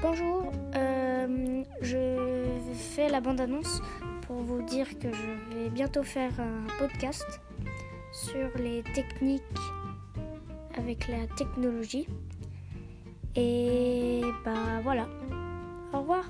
Bonjour, euh, je fais la bande-annonce pour vous dire que je vais bientôt faire un podcast sur les techniques avec la technologie. Et bah voilà. Au revoir.